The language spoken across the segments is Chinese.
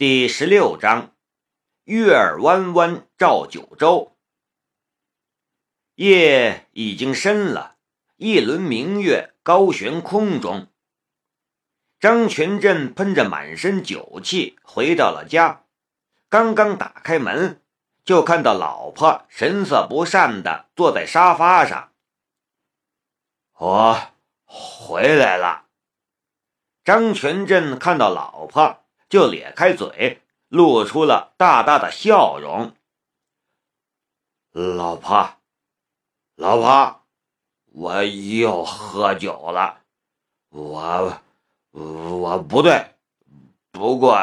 第十六章，月儿弯弯照九州。夜已经深了，一轮明月高悬空中。张全振喷着满身酒气回到了家，刚刚打开门，就看到老婆神色不善的坐在沙发上。我回来了。张全振看到老婆。就咧开嘴，露出了大大的笑容。老婆，老婆，我又喝酒了。我，我不对。不过，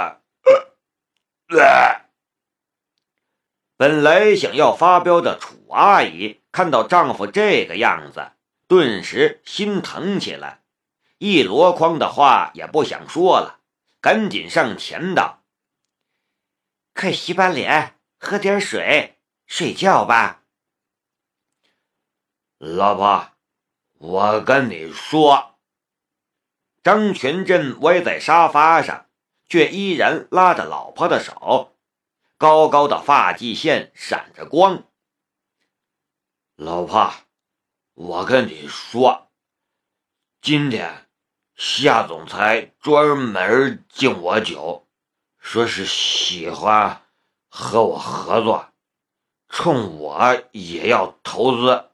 本来想要发飙的楚阿姨看到丈夫这个样子，顿时心疼起来，一箩筐的话也不想说了。赶紧上前道：“快洗把脸，喝点水，睡觉吧。”老婆，我跟你说。张全振歪在沙发上，却依然拉着老婆的手，高高的发际线闪着光。老婆，我跟你说，今天。夏总裁专门敬我酒，说是喜欢和我合作，冲我也要投资。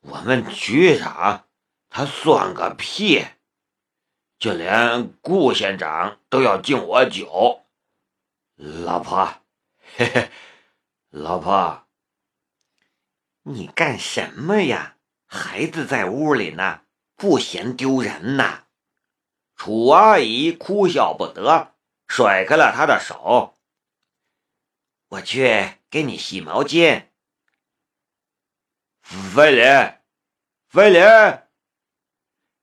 我们局长他算个屁，就连顾县长都要敬我酒。老婆，嘿嘿，老婆，你干什么呀？孩子在屋里呢，不嫌丢人呐？楚阿姨哭笑不得，甩开了他的手。我去给你洗毛巾。飞林，飞林！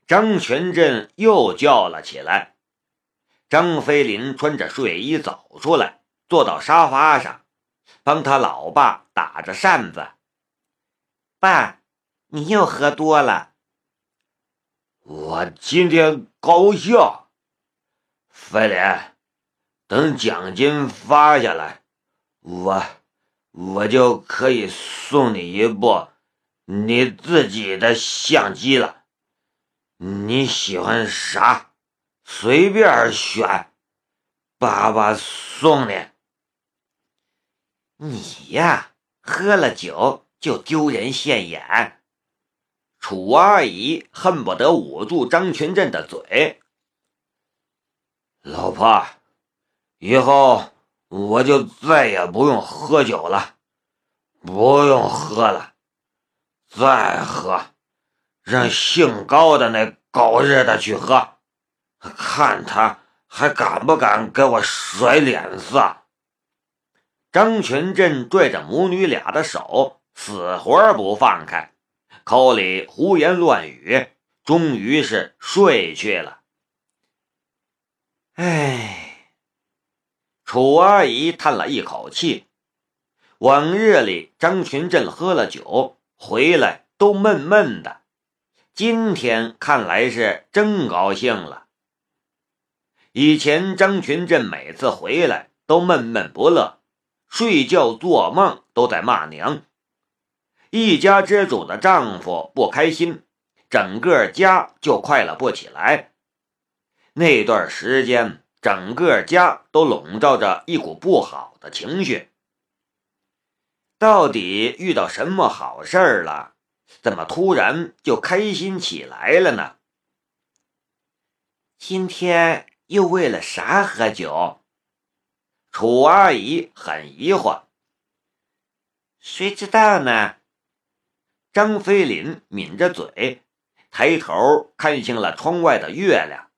张全振又叫了起来。张飞林穿着睡衣走出来，坐到沙发上，帮他老爸打着扇子。爸，你又喝多了。我今天高兴，飞莲，等奖金发下来，我我就可以送你一部你自己的相机了。你喜欢啥，随便选，爸爸送你。你呀，喝了酒就丢人现眼。楚阿姨恨不得捂住张全振的嘴。老婆，以后我就再也不用喝酒了，不用喝了，再喝，让姓高的那狗日的去喝，看他还敢不敢给我甩脸色。张全振拽着母女俩的手，死活不放开。口里胡言乱语，终于是睡去了。唉，楚阿姨叹了一口气。往日里，张群振喝了酒回来都闷闷的，今天看来是真高兴了。以前张群振每次回来都闷闷不乐，睡觉做梦都在骂娘。一家之主的丈夫不开心，整个家就快乐不起来。那段时间，整个家都笼罩着一股不好的情绪。到底遇到什么好事儿了？怎么突然就开心起来了呢？今天又为了啥喝酒？楚阿姨很疑惑。谁知道呢？张飞林抿着嘴，抬头看向了窗外的月亮。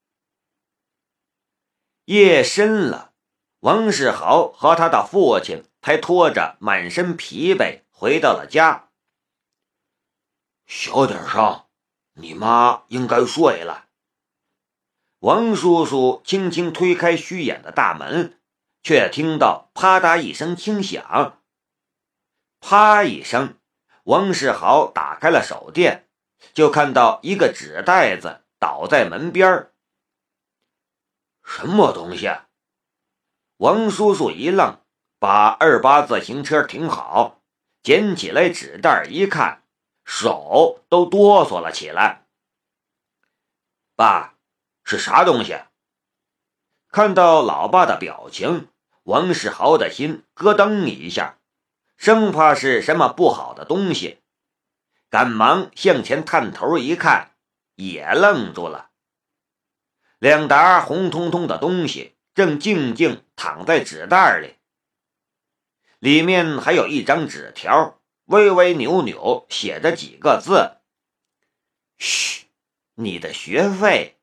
夜深了，王世豪和他的父亲才拖着满身疲惫回到了家。小点声，你妈应该睡了。王叔叔轻轻推开虚掩的大门，却听到啪嗒一声轻响，啪一声。王世豪打开了手电，就看到一个纸袋子倒在门边什么东西？王叔叔一愣，把二八自行车停好，捡起来纸袋一看，手都哆嗦了起来。爸，是啥东西？看到老爸的表情，王世豪的心咯噔一下，生怕是什么不好的东西，赶忙向前探头一看，也愣住了。两沓红彤彤的东西正静静躺在纸袋里，里面还有一张纸条，歪歪扭扭，写着几个字：“嘘。”你的学费，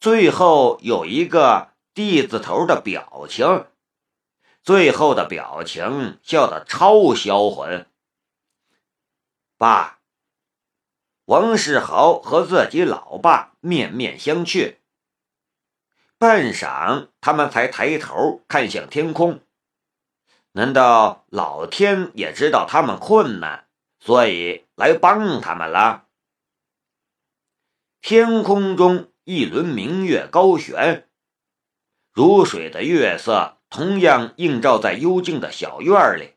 最后有一个 D 字头的表情，最后的表情笑得超销魂。爸，王世豪和自己老爸面面相觑，半晌，他们才抬头看向天空。难道老天也知道他们困难，所以来帮他们了？天空中一轮明月高悬，如水的月色同样映照在幽静的小院里。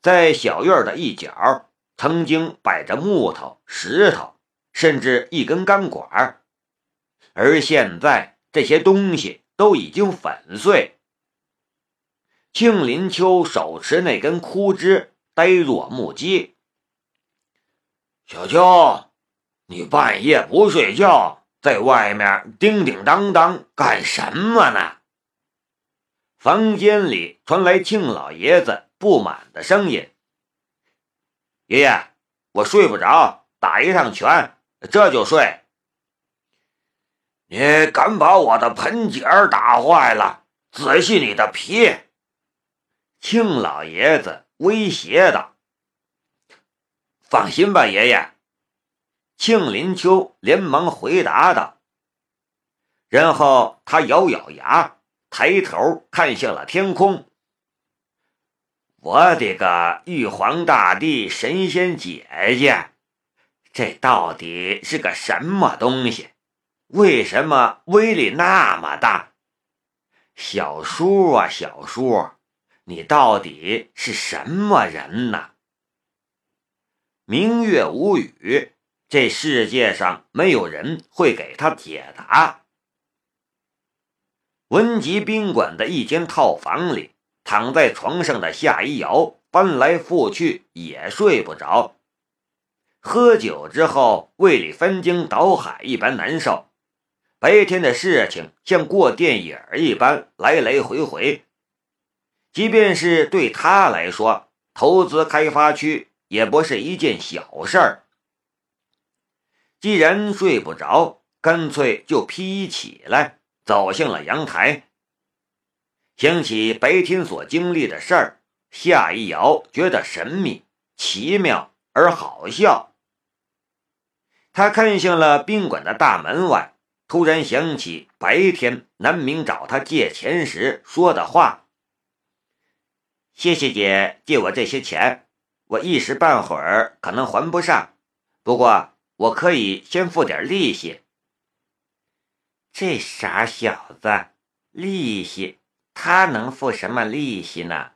在小院的一角，曾经摆着木头、石头，甚至一根钢管，而现在这些东西都已经粉碎。庆林秋手持那根枯枝，呆若木鸡。小秋。你半夜不睡觉，在外面叮叮当当干什么呢？房间里传来庆老爷子不满的声音：“爷爷，我睡不着，打一趟拳，这就睡。你敢把我的盆景打坏了，仔细你的皮！”庆老爷子威胁道：“放心吧，爷爷。”庆林秋连忙回答道，然后他咬咬牙，抬头看向了天空。我的个玉皇大帝、神仙姐姐，这到底是个什么东西？为什么威力那么大？小叔啊，小叔，你到底是什么人呢？明月无语。这世界上没有人会给他解答。文吉宾馆的一间套房里，躺在床上的夏一瑶翻来覆去也睡不着。喝酒之后，胃里翻江倒海一般难受，白天的事情像过电影一般来来回回。即便是对他来说，投资开发区也不是一件小事儿。既然睡不着，干脆就披起来，走向了阳台。想起白天所经历的事儿，夏一瑶觉得神秘、奇妙而好笑。他看向了宾馆的大门外，突然想起白天南明找他借钱时说的话：“谢谢姐借我这些钱，我一时半会儿可能还不上，不过……”我可以先付点利息。这傻小子，利息他能付什么利息呢？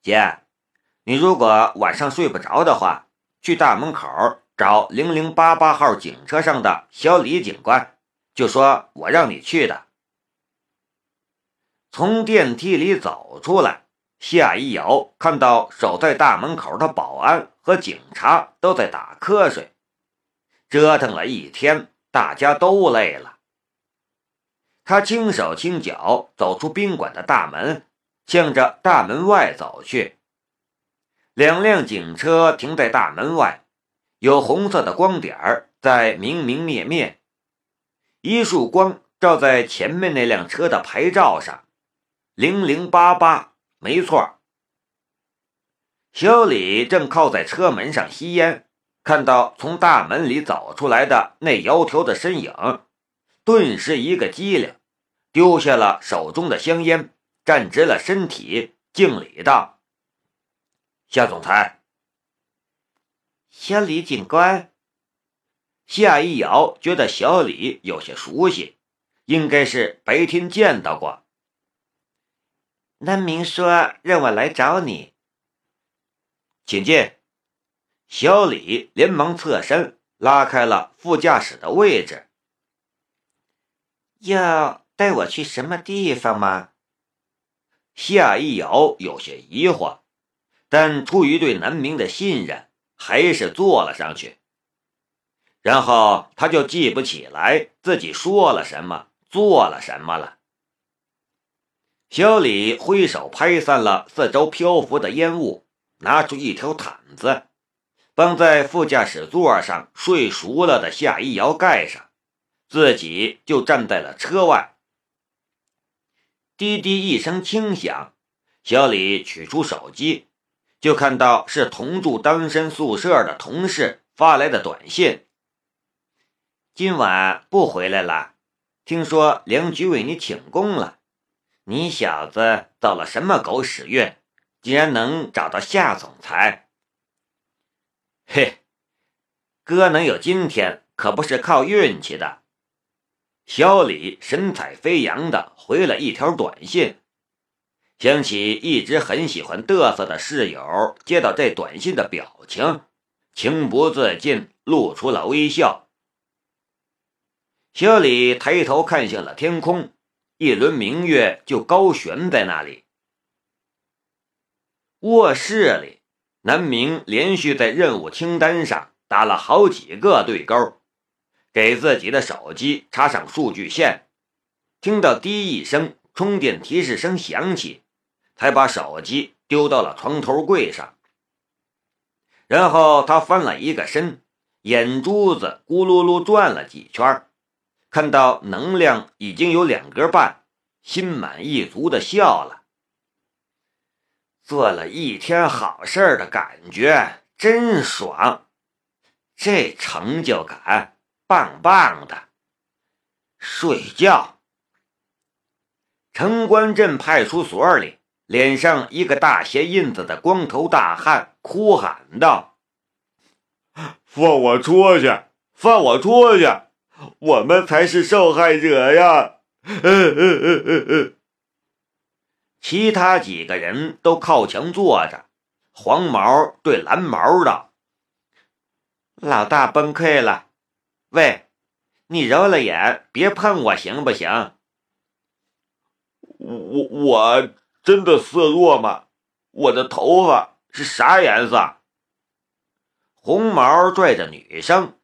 姐，你如果晚上睡不着的话，去大门口找零零八八号警车上的小李警官，就说我让你去的。从电梯里走出来。夏一瑶看到守在大门口的保安和警察都在打瞌睡，折腾了一天，大家都累了。他轻手轻脚走出宾馆的大门，向着大门外走去。两辆警车停在大门外，有红色的光点儿在明明灭灭，一束光照在前面那辆车的牌照上，零零八八。没错，小李正靠在车门上吸烟，看到从大门里走出来的那窈窕的身影，顿时一个机灵，丢下了手中的香烟，站直了身体，敬礼道：“夏总裁。”小李警官。夏一瑶觉得小李有些熟悉，应该是白天见到过。南明说让我来找你，请进。小李连忙侧身拉开了副驾驶的位置。要带我去什么地方吗？夏一瑶有些疑惑，但出于对南明的信任，还是坐了上去。然后他就记不起来自己说了什么，做了什么了。小李挥手拍散了四周漂浮的烟雾，拿出一条毯子，帮在副驾驶座上睡熟了的夏一瑶盖上，自己就站在了车外。滴滴一声轻响，小李取出手机，就看到是同住单身宿舍的同事发来的短信：“今晚不回来了，听说梁局为你请功了。你小子走了什么狗屎运，竟然能找到夏总裁？嘿，哥能有今天，可不是靠运气的。”小李神采飞扬的回了一条短信，想起一直很喜欢嘚瑟的室友接到这短信的表情，情不自禁露出了微笑。小李抬头看向了天空，一轮明月就高悬在那里。卧室里，南明连续在任务清单上打了好几个对勾。给自己的手机插上数据线，听到“滴”一声充电提示声响起，才把手机丢到了床头柜上。然后他翻了一个身，眼珠子咕噜噜转了几圈，看到能量已经有两格半，心满意足的笑了。做了一天好事的感觉真爽，这成就感。棒棒的，睡觉。城关镇派出所里，脸上一个大鞋印子的光头大汉哭喊道：“放我出去！放我出去！我们才是受害者呀！” 其他几个人都靠墙坐着。黄毛对蓝毛道：“老大崩溃了。”喂，你揉了眼，别碰我行不行？我我真的色弱吗？我的头发是啥颜色？红毛拽着女生，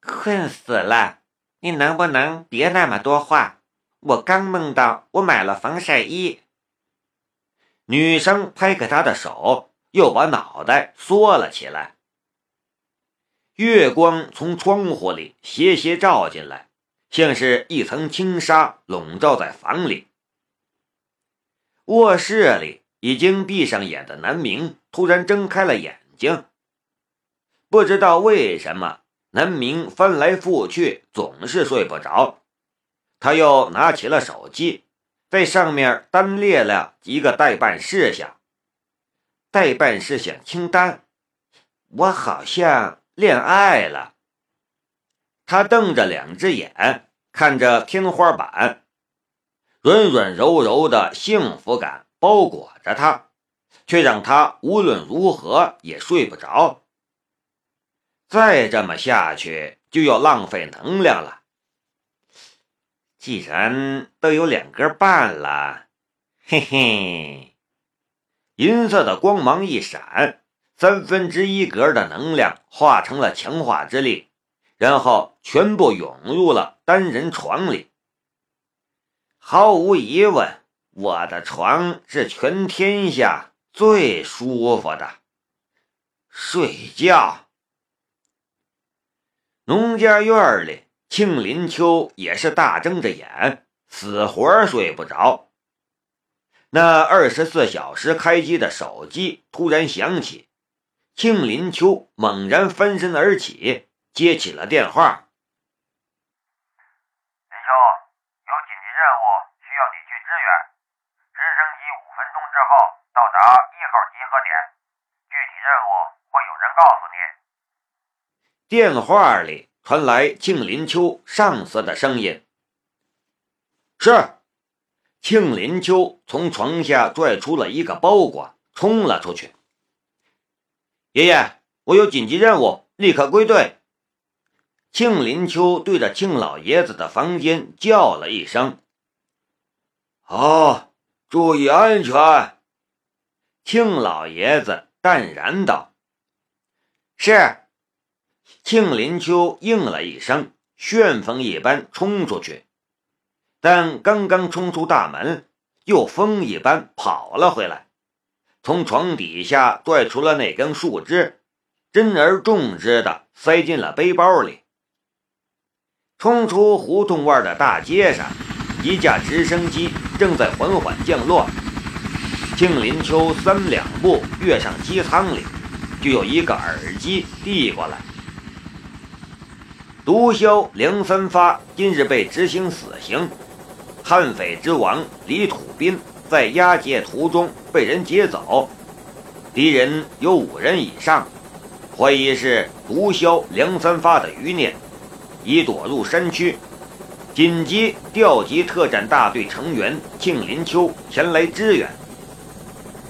困死了！你能不能别那么多话？我刚梦到我买了防晒衣。女生拍开他的手，又把脑袋缩了起来。月光从窗户里斜斜照进来，像是一层轻纱笼罩在房里。卧室里已经闭上眼的南明突然睁开了眼睛，不知道为什么，南明翻来覆去总是睡不着。他又拿起了手机，在上面单列了几个待办事项。待办事项清单，我好像。恋爱了，他瞪着两只眼看着天花板，软软柔柔的幸福感包裹着他，却让他无论如何也睡不着。再这么下去就要浪费能量了。既然都有两根半了，嘿嘿，银色的光芒一闪。三分之一格的能量化成了强化之力，然后全部涌入了单人床里。毫无疑问，我的床是全天下最舒服的。睡觉。农家院里，庆林秋也是大睁着眼，死活睡不着。那二十四小时开机的手机突然响起。庆林秋猛然翻身而起，接起了电话。林秋，有紧急任务需要你去支援，直升机五分钟之后到达一号集合点，具体任务会有人告诉你。电话里传来庆林秋上司的声音。是。庆林秋从床下拽出了一个包裹，冲了出去。爷爷，我有紧急任务，立刻归队。庆林秋对着庆老爷子的房间叫了一声：“好，注意安全。”庆老爷子淡然道：“是。”庆林秋应了一声，旋风一般冲出去。但刚刚冲出大门，又风一般跑了回来，从床底下拽出了那根树枝，珍而重之的塞进了背包里。冲出胡同外的大街上，一架直升机正在缓缓降落。庆林秋三两步跃上机舱里，就有一个耳机递过来。毒枭梁三发今日被执行死刑。悍匪之王李土斌在押解途中被人劫走，敌人有五人以上，怀疑是毒枭梁三发的余孽，已躲入山区，紧急调集特战大队成员庆林秋前来支援。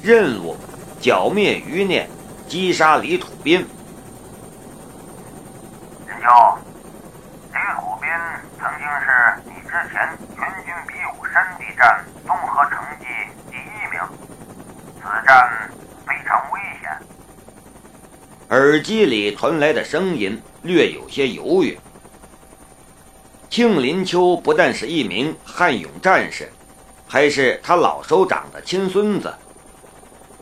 任务：剿灭余孽，击杀李土斌。林秋，李土斌曾经是你之前。山地战综合成绩第一名，此战非常危险。耳机里传来的声音略有些犹豫。庆林秋不但是一名悍勇战士，还是他老首长的亲孙子，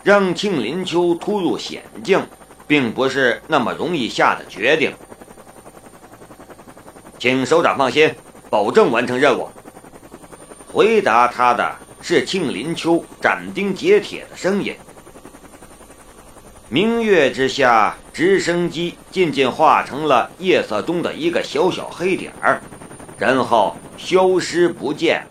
让庆林秋突入险境，并不是那么容易下的决定。请首长放心，保证完成任务。回答他的是庆林秋斩钉截铁的声音。明月之下，直升机渐渐化成了夜色中的一个小小黑点儿，然后消失不见。